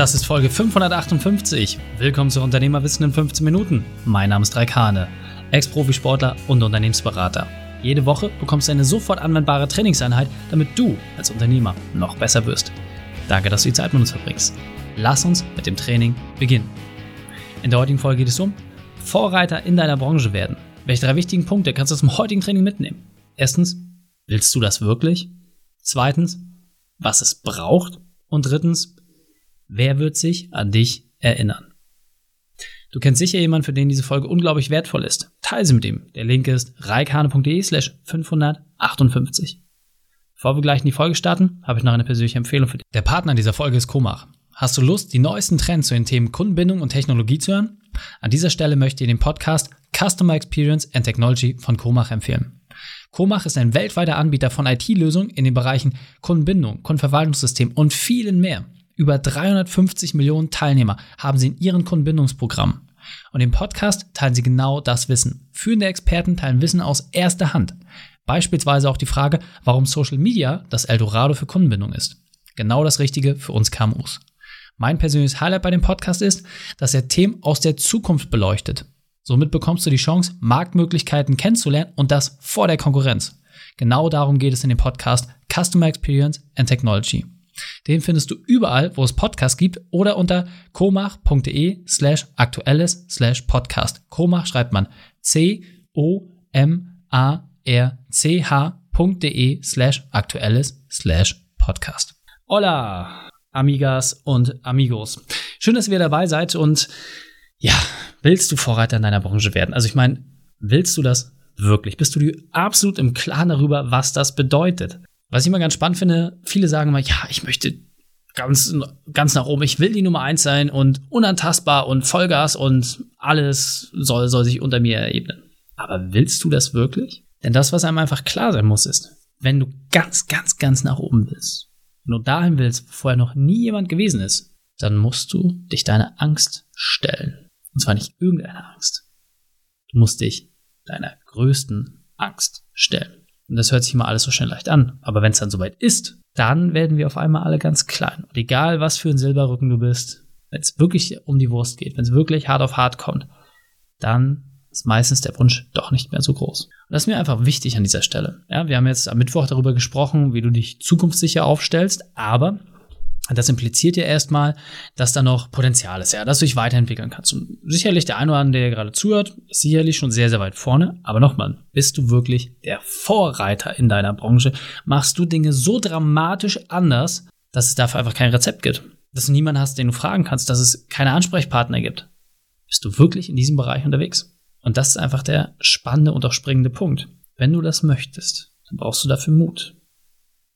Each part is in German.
Das ist Folge 558. Willkommen zu Unternehmerwissen in 15 Minuten. Mein Name ist Raik Hane, Ex-Profisportler und Unternehmensberater. Jede Woche bekommst du eine sofort anwendbare Trainingseinheit, damit du als Unternehmer noch besser wirst. Danke, dass du die Zeit mit uns verbringst. Lass uns mit dem Training beginnen. In der heutigen Folge geht es um Vorreiter in deiner Branche werden. Welche drei wichtigen Punkte kannst du zum heutigen Training mitnehmen? Erstens, willst du das wirklich? Zweitens, was es braucht? Und drittens, Wer wird sich an dich erinnern? Du kennst sicher jemanden, für den diese Folge unglaublich wertvoll ist. Teile sie mit ihm. Der Link ist reikane.de slash 558. Bevor wir gleich in die Folge starten, habe ich noch eine persönliche Empfehlung für dich. Der Partner dieser Folge ist Komach. Hast du Lust, die neuesten Trends zu den Themen Kundenbindung und Technologie zu hören? An dieser Stelle möchte ich den Podcast Customer Experience and Technology von Komach empfehlen. Komach ist ein weltweiter Anbieter von IT-Lösungen in den Bereichen Kundenbindung, Kundenverwaltungssystem und vielen mehr. Über 350 Millionen Teilnehmer haben sie in ihren Kundenbindungsprogrammen. Und im Podcast teilen sie genau das Wissen. Führende Experten teilen Wissen aus erster Hand. Beispielsweise auch die Frage, warum Social Media das Eldorado für Kundenbindung ist. Genau das Richtige für uns KMUs. Mein persönliches Highlight bei dem Podcast ist, dass er Themen aus der Zukunft beleuchtet. Somit bekommst du die Chance, Marktmöglichkeiten kennenzulernen und das vor der Konkurrenz. Genau darum geht es in dem Podcast Customer Experience and Technology. Den findest du überall, wo es Podcasts gibt oder unter komach.de slash aktuelles slash podcast. Komach schreibt man C-O-M-A-R-C-H.de slash aktuelles slash podcast. Hola, Amigas und Amigos. Schön, dass ihr dabei seid und ja, willst du Vorreiter in deiner Branche werden? Also ich meine, willst du das wirklich? Bist du dir absolut im Klaren darüber, was das bedeutet? Was ich immer ganz spannend finde, viele sagen immer, ja, ich möchte ganz, ganz nach oben, ich will die Nummer eins sein und unantastbar und Vollgas und alles soll, soll sich unter mir erebnen. Aber willst du das wirklich? Denn das, was einem einfach klar sein muss, ist, wenn du ganz, ganz, ganz nach oben willst, wenn du dahin willst, wo vorher noch nie jemand gewesen ist, dann musst du dich deiner Angst stellen. Und zwar nicht irgendeine Angst. Du musst dich deiner größten Angst stellen. Und das hört sich immer alles so schnell leicht an. Aber wenn es dann soweit ist, dann werden wir auf einmal alle ganz klein. Und egal, was für ein Silberrücken du bist, wenn es wirklich um die Wurst geht, wenn es wirklich hart auf hart kommt, dann ist meistens der Wunsch doch nicht mehr so groß. Und das ist mir einfach wichtig an dieser Stelle. Ja, wir haben jetzt am Mittwoch darüber gesprochen, wie du dich zukunftssicher aufstellst, aber das impliziert ja erstmal, dass da noch Potenzial ist, ja, dass du dich weiterentwickeln kannst. Und sicherlich der eine oder andere, der gerade zuhört, ist sicherlich schon sehr, sehr weit vorne. Aber nochmal, bist du wirklich der Vorreiter in deiner Branche? Machst du Dinge so dramatisch anders, dass es dafür einfach kein Rezept gibt? Dass du niemanden hast, den du fragen kannst, dass es keine Ansprechpartner gibt? Bist du wirklich in diesem Bereich unterwegs? Und das ist einfach der spannende und auch springende Punkt. Wenn du das möchtest, dann brauchst du dafür Mut,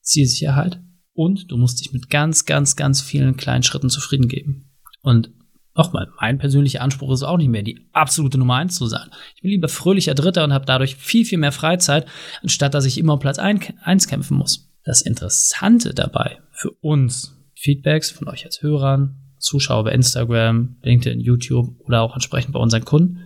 Zielsicherheit und du musst dich mit ganz, ganz, ganz vielen kleinen Schritten zufrieden geben. Und nochmal, mein persönlicher Anspruch ist auch nicht mehr, die absolute Nummer eins zu sein. Ich bin lieber fröhlicher Dritter und habe dadurch viel, viel mehr Freizeit, anstatt dass ich immer um Platz eins kämpfen muss. Das Interessante dabei für uns, Feedbacks von euch als Hörern, Zuschauer bei Instagram, LinkedIn, YouTube oder auch entsprechend bei unseren Kunden,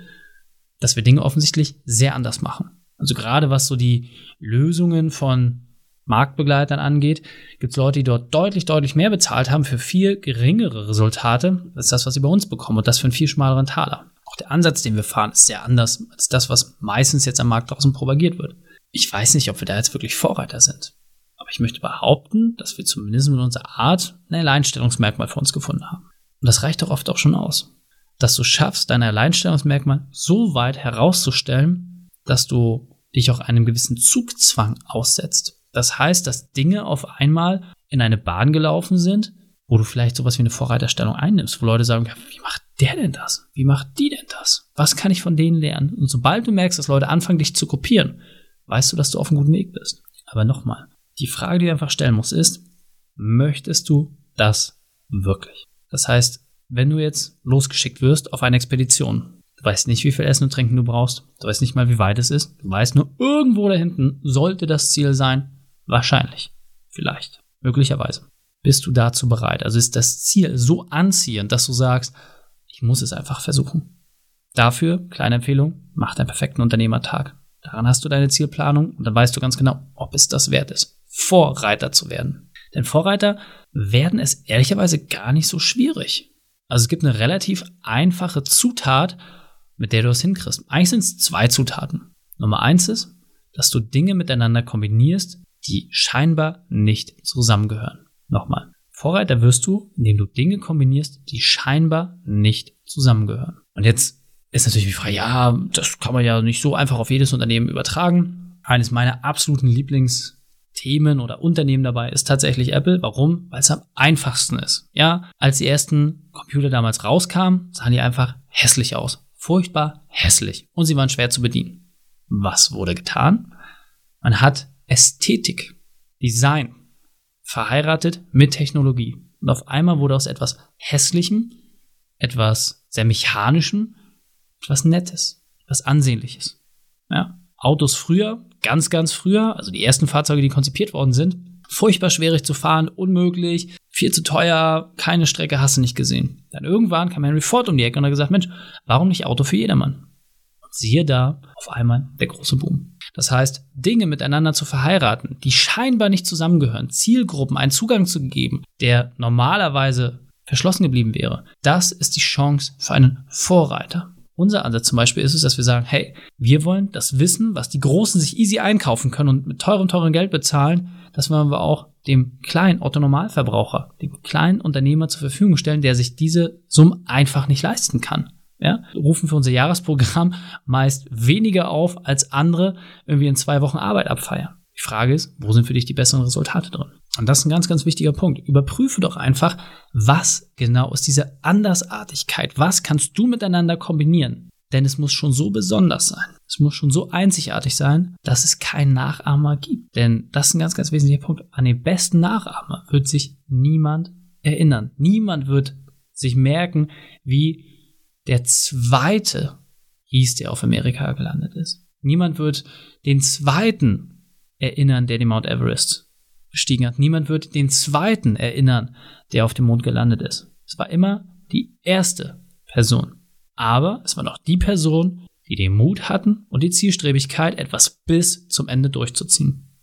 dass wir Dinge offensichtlich sehr anders machen. Also gerade was so die Lösungen von Marktbegleitern angeht, gibt es Leute, die dort deutlich, deutlich mehr bezahlt haben für viel geringere Resultate als das, was sie bei uns bekommen und das für einen viel schmaleren Taler. Auch der Ansatz, den wir fahren, ist sehr anders als das, was meistens jetzt am Markt draußen propagiert wird. Ich weiß nicht, ob wir da jetzt wirklich Vorreiter sind. Aber ich möchte behaupten, dass wir zumindest mit unserer Art ein Alleinstellungsmerkmal für uns gefunden haben. Und das reicht doch oft auch schon aus. Dass du schaffst, dein Alleinstellungsmerkmal so weit herauszustellen, dass du dich auch einem gewissen Zugzwang aussetzt. Das heißt, dass Dinge auf einmal in eine Bahn gelaufen sind, wo du vielleicht sowas wie eine Vorreiterstellung einnimmst, wo Leute sagen, ja, wie macht der denn das? Wie macht die denn das? Was kann ich von denen lernen? Und sobald du merkst, dass Leute anfangen, dich zu kopieren, weißt du, dass du auf einem guten Weg bist. Aber nochmal, die Frage, die du einfach stellen musst, ist, möchtest du das wirklich? Das heißt, wenn du jetzt losgeschickt wirst auf eine Expedition, du weißt nicht, wie viel Essen und Trinken du brauchst, du weißt nicht mal, wie weit es ist, du weißt nur, irgendwo da hinten sollte das Ziel sein, Wahrscheinlich. Vielleicht. Möglicherweise. Bist du dazu bereit? Also ist das Ziel so anziehend, dass du sagst, ich muss es einfach versuchen. Dafür, kleine Empfehlung, mach deinen perfekten Unternehmertag. Daran hast du deine Zielplanung und dann weißt du ganz genau, ob es das wert ist, Vorreiter zu werden. Denn Vorreiter werden es ehrlicherweise gar nicht so schwierig. Also es gibt eine relativ einfache Zutat, mit der du es hinkriegst. Eigentlich sind es zwei Zutaten. Nummer eins ist, dass du Dinge miteinander kombinierst, die scheinbar nicht zusammengehören. Nochmal. Vorreiter wirst du, indem du Dinge kombinierst, die scheinbar nicht zusammengehören. Und jetzt ist natürlich die Frage, ja, das kann man ja nicht so einfach auf jedes Unternehmen übertragen. Eines meiner absoluten Lieblingsthemen oder Unternehmen dabei ist tatsächlich Apple. Warum? Weil es am einfachsten ist. Ja, als die ersten Computer damals rauskamen, sahen die einfach hässlich aus. Furchtbar hässlich. Und sie waren schwer zu bedienen. Was wurde getan? Man hat Ästhetik, Design verheiratet mit Technologie. Und auf einmal wurde aus etwas Hässlichem, etwas sehr Mechanischem, etwas Nettes, etwas Ansehnliches. Ja? Autos früher, ganz, ganz früher, also die ersten Fahrzeuge, die konzipiert worden sind, furchtbar schwierig zu fahren, unmöglich, viel zu teuer, keine Strecke hast du nicht gesehen. Dann irgendwann kam Henry Ford um die Ecke und hat gesagt, Mensch, warum nicht Auto für jedermann? Siehe da, auf einmal der große Boom. Das heißt, Dinge miteinander zu verheiraten, die scheinbar nicht zusammengehören, Zielgruppen einen Zugang zu geben, der normalerweise verschlossen geblieben wäre, das ist die Chance für einen Vorreiter. Unser Ansatz zum Beispiel ist es, dass wir sagen, hey, wir wollen das Wissen, was die Großen sich easy einkaufen können und mit teurem, teurem Geld bezahlen, das wollen wir auch dem kleinen Otto-Normalverbraucher, dem kleinen Unternehmer zur Verfügung stellen, der sich diese Summe einfach nicht leisten kann. Ja, rufen für unser Jahresprogramm meist weniger auf als andere irgendwie in zwei Wochen Arbeit abfeiern. Die Frage ist, wo sind für dich die besseren Resultate drin? Und das ist ein ganz, ganz wichtiger Punkt. Überprüfe doch einfach, was genau ist diese Andersartigkeit? Was kannst du miteinander kombinieren? Denn es muss schon so besonders sein. Es muss schon so einzigartig sein, dass es keinen Nachahmer gibt. Denn das ist ein ganz, ganz wesentlicher Punkt. An den besten Nachahmer wird sich niemand erinnern. Niemand wird sich merken, wie der zweite hieß, der auf Amerika gelandet ist. Niemand wird den zweiten erinnern, der den Mount Everest bestiegen hat. Niemand wird den zweiten erinnern, der auf dem Mond gelandet ist. Es war immer die erste Person. Aber es war noch die Person, die den Mut hatten und die Zielstrebigkeit, etwas bis zum Ende durchzuziehen.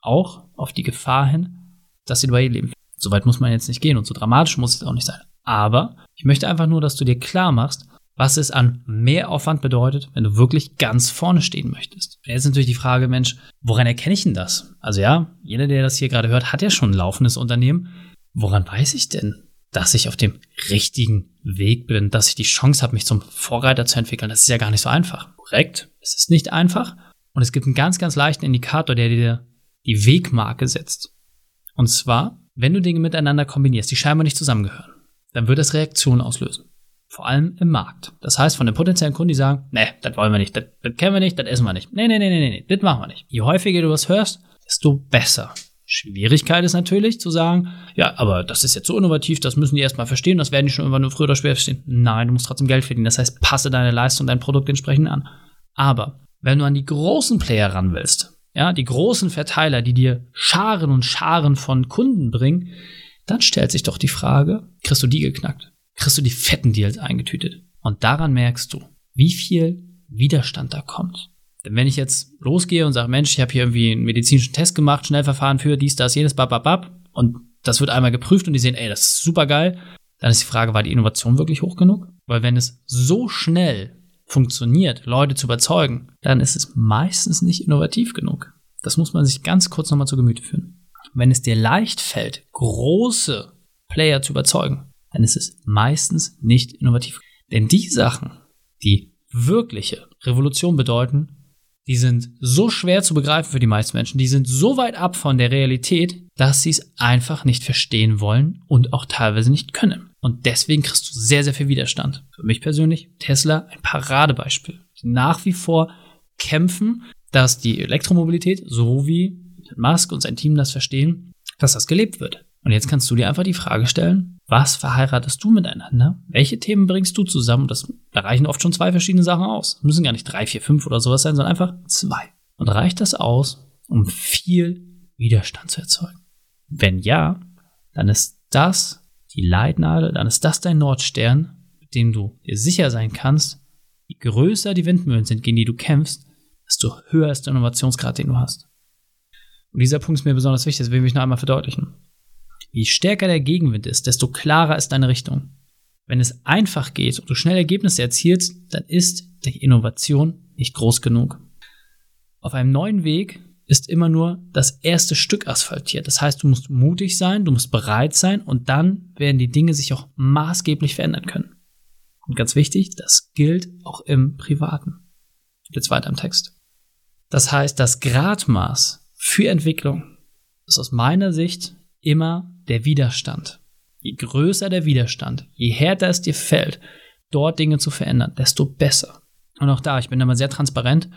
Auch auf die Gefahr hin, dass sie dabei ihr Leben. Soweit muss man jetzt nicht gehen und so dramatisch muss es auch nicht sein. Aber ich möchte einfach nur, dass du dir klar machst, was es an Mehraufwand bedeutet, wenn du wirklich ganz vorne stehen möchtest. Jetzt ist natürlich die Frage, Mensch, woran erkenne ich denn das? Also ja, jeder, der das hier gerade hört, hat ja schon ein laufendes Unternehmen. Woran weiß ich denn, dass ich auf dem richtigen Weg bin, dass ich die Chance habe, mich zum Vorreiter zu entwickeln? Das ist ja gar nicht so einfach. Korrekt, es ist nicht einfach. Und es gibt einen ganz, ganz leichten Indikator, der dir die Wegmarke setzt. Und zwar, wenn du Dinge miteinander kombinierst, die scheinbar nicht zusammengehören, dann wird das Reaktionen auslösen. Vor allem im Markt. Das heißt, von den potenziellen Kunden, die sagen, nee, das wollen wir nicht, das, das kennen wir nicht, das essen wir nicht. Nee, nee, nee, nee, nee, das machen wir nicht. Je häufiger du was hörst, desto besser. Schwierigkeit ist natürlich zu sagen, ja, aber das ist jetzt so innovativ, das müssen die erstmal verstehen, das werden die schon irgendwann nur früher oder später verstehen. Nein, du musst trotzdem Geld verdienen. Das heißt, passe deine Leistung, dein Produkt entsprechend an. Aber wenn du an die großen Player ran willst, ja, die großen Verteiler, die dir Scharen und Scharen von Kunden bringen, dann stellt sich doch die Frage, kriegst du die geknackt? kriegst du die fetten Deals eingetütet. Und daran merkst du, wie viel Widerstand da kommt. Denn wenn ich jetzt losgehe und sage, Mensch, ich habe hier irgendwie einen medizinischen Test gemacht, Schnellverfahren für dies, das, jenes, bababab, und das wird einmal geprüft und die sehen, ey, das ist super geil, dann ist die Frage, war die Innovation wirklich hoch genug? Weil wenn es so schnell funktioniert, Leute zu überzeugen, dann ist es meistens nicht innovativ genug. Das muss man sich ganz kurz nochmal zu Gemüte führen. Wenn es dir leicht fällt, große Player zu überzeugen, dann ist es meistens nicht innovativ. Denn die Sachen, die wirkliche Revolution bedeuten, die sind so schwer zu begreifen für die meisten Menschen, die sind so weit ab von der Realität, dass sie es einfach nicht verstehen wollen und auch teilweise nicht können. Und deswegen kriegst du sehr, sehr viel Widerstand. Für mich persönlich Tesla ein Paradebeispiel. Nach wie vor kämpfen, dass die Elektromobilität, so wie Musk und sein Team das verstehen, dass das gelebt wird. Und jetzt kannst du dir einfach die Frage stellen, was verheiratest du miteinander? Welche Themen bringst du zusammen? Das, da reichen oft schon zwei verschiedene Sachen aus. Das müssen gar nicht drei, vier, fünf oder sowas sein, sondern einfach zwei. Und reicht das aus, um viel Widerstand zu erzeugen? Wenn ja, dann ist das die Leitnadel, dann ist das dein Nordstern, mit dem du dir sicher sein kannst, je größer die Windmühlen sind, gegen die du kämpfst, desto höher ist der Innovationsgrad, den du hast. Und dieser Punkt ist mir besonders wichtig, das will ich noch einmal verdeutlichen. Je stärker der Gegenwind ist, desto klarer ist deine Richtung. Wenn es einfach geht und du schnell Ergebnisse erzielst, dann ist die Innovation nicht groß genug. Auf einem neuen Weg ist immer nur das erste Stück asphaltiert. Das heißt, du musst mutig sein, du musst bereit sein und dann werden die Dinge sich auch maßgeblich verändern können. Und ganz wichtig, das gilt auch im Privaten. Jetzt weiter im Text. Das heißt, das Gradmaß für Entwicklung ist aus meiner Sicht immer der Widerstand. Je größer der Widerstand, je härter es dir fällt, dort Dinge zu verändern, desto besser. Und auch da, ich bin immer sehr transparent.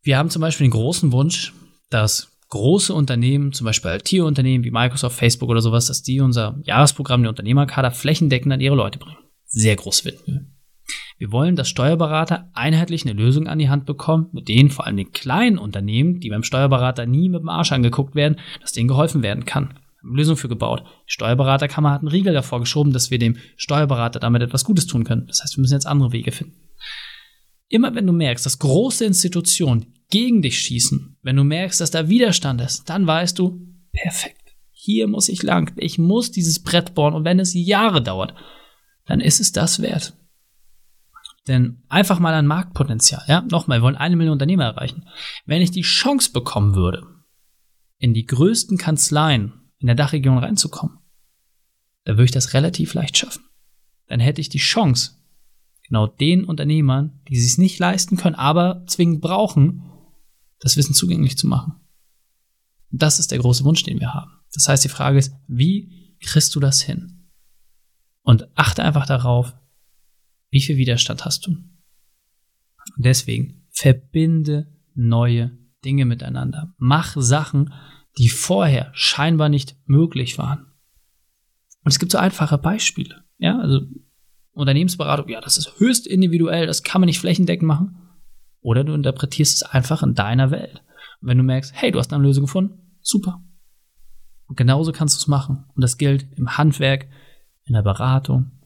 Wir haben zum Beispiel den großen Wunsch, dass große Unternehmen, zum Beispiel IT-Unternehmen wie Microsoft, Facebook oder sowas, dass die unser Jahresprogramm, der Unternehmerkader, flächendeckend an ihre Leute bringen. Sehr groß Windmühle. Wir wollen, dass Steuerberater einheitlich eine Lösung an die Hand bekommen, mit denen vor allem den kleinen Unternehmen, die beim Steuerberater nie mit dem Arsch angeguckt werden, dass denen geholfen werden kann. Haben Lösung für gebaut. Die Steuerberaterkammer hat einen Riegel davor geschoben, dass wir dem Steuerberater damit etwas Gutes tun können. Das heißt, wir müssen jetzt andere Wege finden. Immer wenn du merkst, dass große Institutionen gegen dich schießen, wenn du merkst, dass da Widerstand ist, dann weißt du, perfekt. Hier muss ich lang. Ich muss dieses Brett bohren und wenn es Jahre dauert, dann ist es das wert. Denn einfach mal ein Marktpotenzial, ja, nochmal, wir wollen eine Million Unternehmer erreichen. Wenn ich die Chance bekommen würde, in die größten Kanzleien in der Dachregion reinzukommen, dann würde ich das relativ leicht schaffen. Dann hätte ich die Chance, genau den Unternehmern, die es sich nicht leisten können, aber zwingend brauchen, das Wissen zugänglich zu machen. Und das ist der große Wunsch, den wir haben. Das heißt, die Frage ist, wie kriegst du das hin? Und achte einfach darauf, wie viel Widerstand hast du? Deswegen verbinde neue Dinge miteinander. Mach Sachen, die vorher scheinbar nicht möglich waren. Und es gibt so einfache Beispiele. Ja, also Unternehmensberatung, ja, das ist höchst individuell, das kann man nicht flächendeckend machen. Oder du interpretierst es einfach in deiner Welt. Und wenn du merkst, hey, du hast eine Lösung gefunden, super. Und genauso kannst du es machen. Und das gilt im Handwerk, in der Beratung,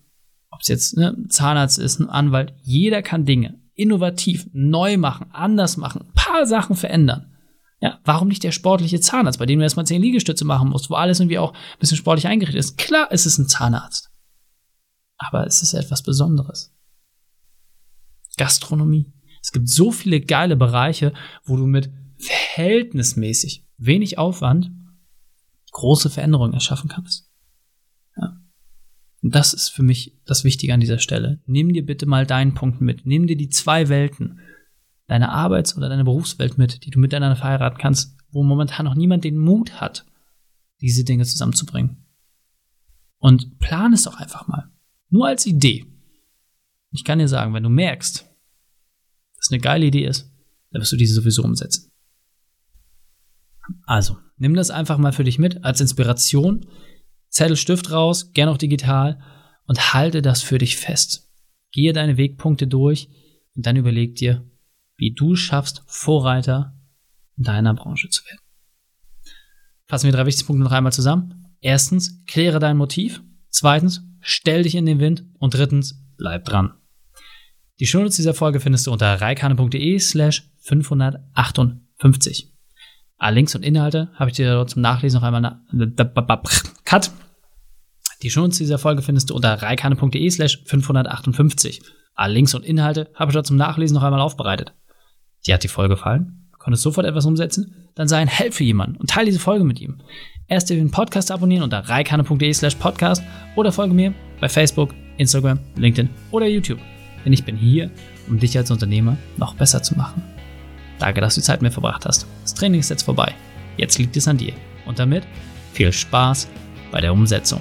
ob es jetzt ne, ein Zahnarzt ist, ein Anwalt, jeder kann Dinge innovativ, neu machen, anders machen, ein paar Sachen verändern. Ja, warum nicht der sportliche Zahnarzt, bei dem du erstmal zehn Liegestütze machen musst, wo alles irgendwie auch ein bisschen sportlich eingerichtet ist? Klar ist es ein Zahnarzt. Aber es ist etwas Besonderes. Gastronomie. Es gibt so viele geile Bereiche, wo du mit verhältnismäßig wenig Aufwand große Veränderungen erschaffen kannst. Und das ist für mich das Wichtige an dieser Stelle. Nimm dir bitte mal deinen Punkt mit. Nimm dir die zwei Welten, deine Arbeits- oder deine Berufswelt mit, die du miteinander verheiraten kannst, wo momentan noch niemand den Mut hat, diese Dinge zusammenzubringen. Und plan es doch einfach mal. Nur als Idee. Ich kann dir sagen, wenn du merkst, das eine geile Idee ist, dann wirst du diese sowieso umsetzen. Also, nimm das einfach mal für dich mit als Inspiration. Zettel, Stift raus, gern auch digital und halte das für dich fest. Gehe deine Wegpunkte durch und dann überleg dir, wie du schaffst, Vorreiter in deiner Branche zu werden. Fassen wir drei wichtige Punkte noch einmal zusammen. Erstens, kläre dein Motiv. Zweitens, stell dich in den Wind. Und drittens, bleib dran. Die Shownotes dieser Folge findest du unter reikane.de slash 558. Alle Links und Inhalte habe ich dir dort zum Nachlesen noch einmal Cut. Die Shownotes dieser Folge findest du unter reikane.de slash 558. Alle Links und Inhalte habe ich dort zum Nachlesen noch einmal aufbereitet. Dir hat die Folge gefallen? Konntest sofort etwas umsetzen? Dann sei ein Held für jemanden und teile diese Folge mit ihm. Erst den Podcast abonnieren unter reikane.de slash podcast oder folge mir bei Facebook, Instagram, LinkedIn oder YouTube denn ich bin hier, um dich als Unternehmer noch besser zu machen. Danke, dass du Zeit mit mir verbracht hast. Das Training ist jetzt vorbei. Jetzt liegt es an dir. Und damit viel Spaß bei der Umsetzung.